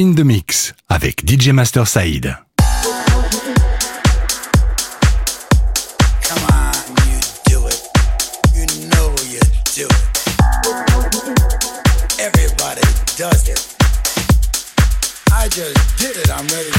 In the Mix avec DJ Master Saïd. does it. I just did it. I'm ready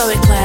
eyes, go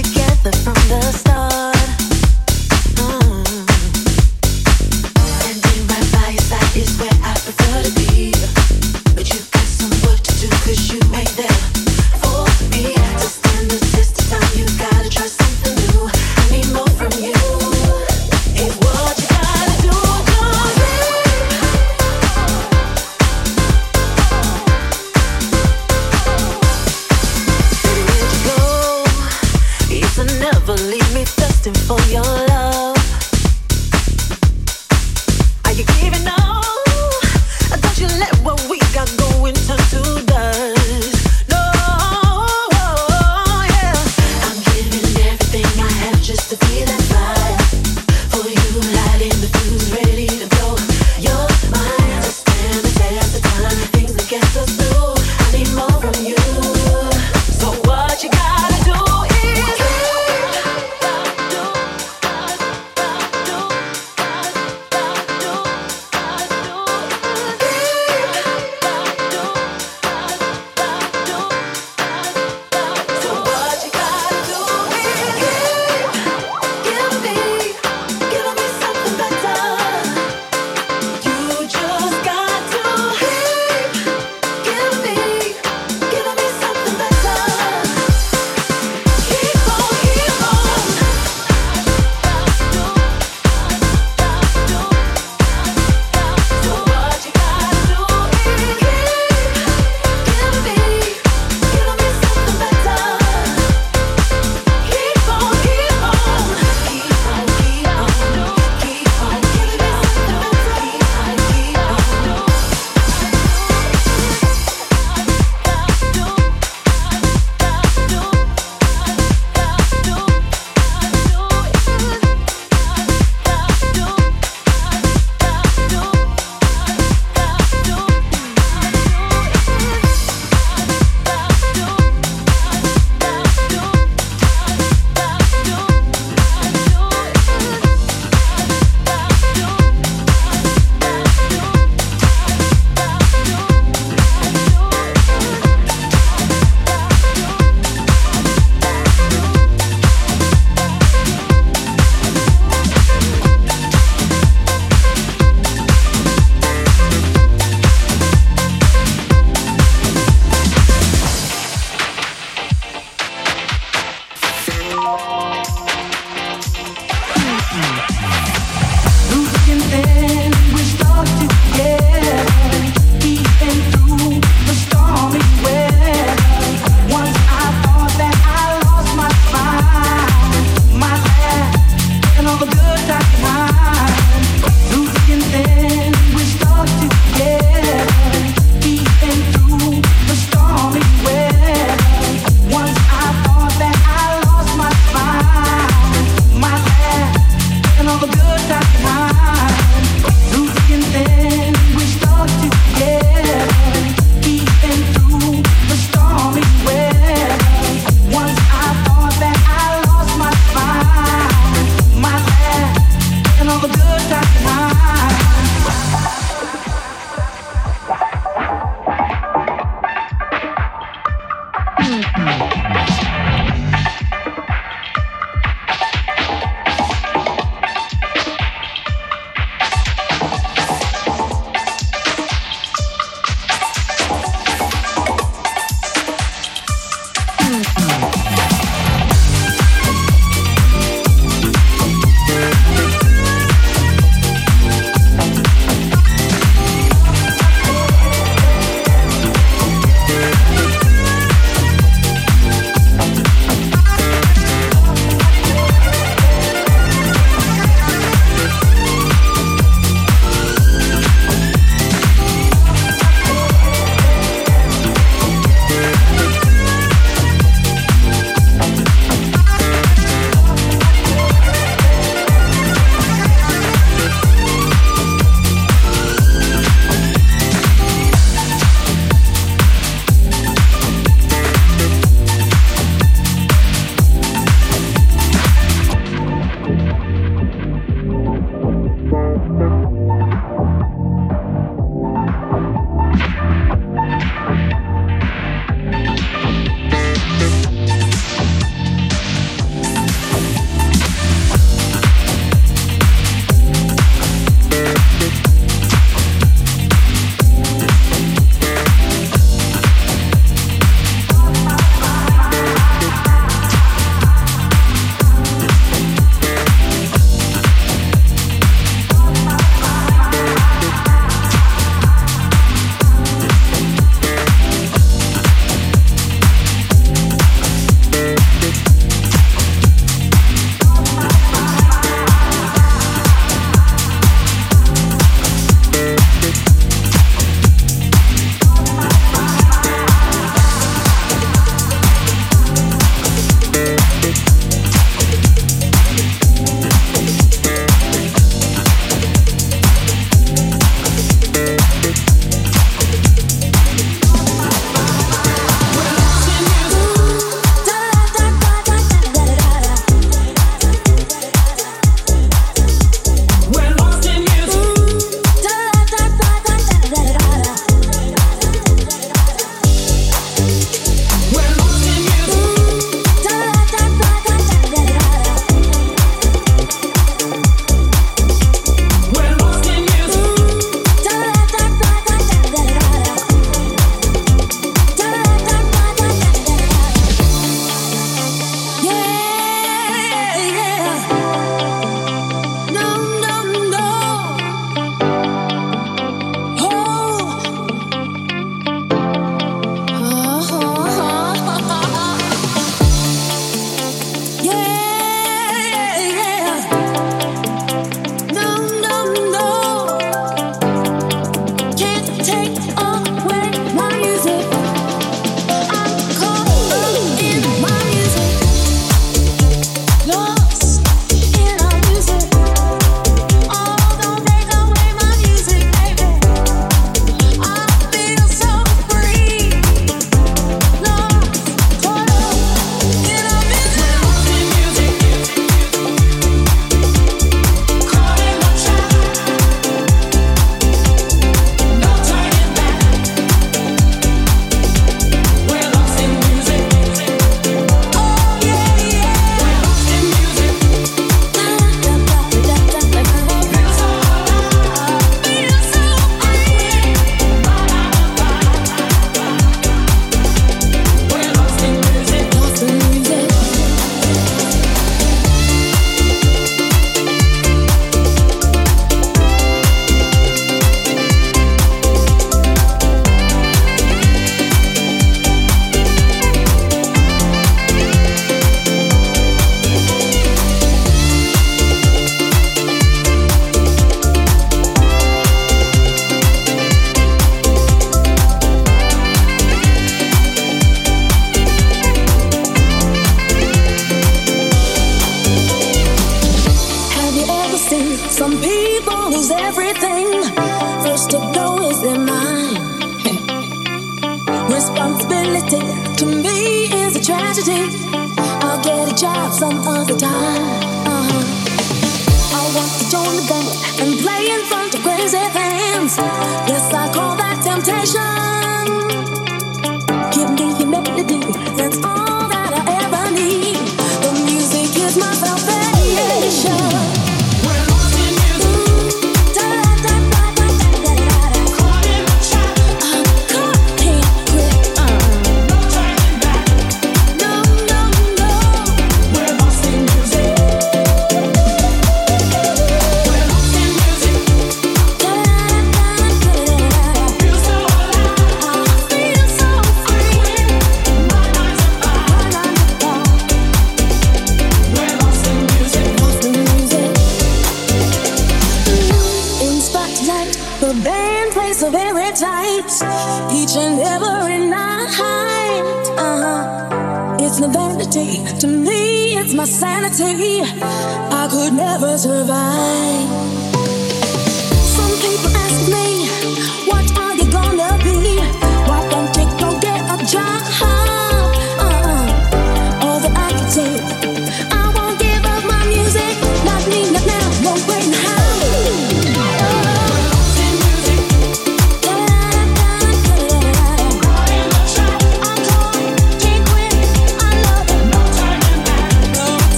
give Mm-hmm.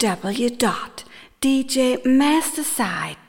www.djmastersaid.com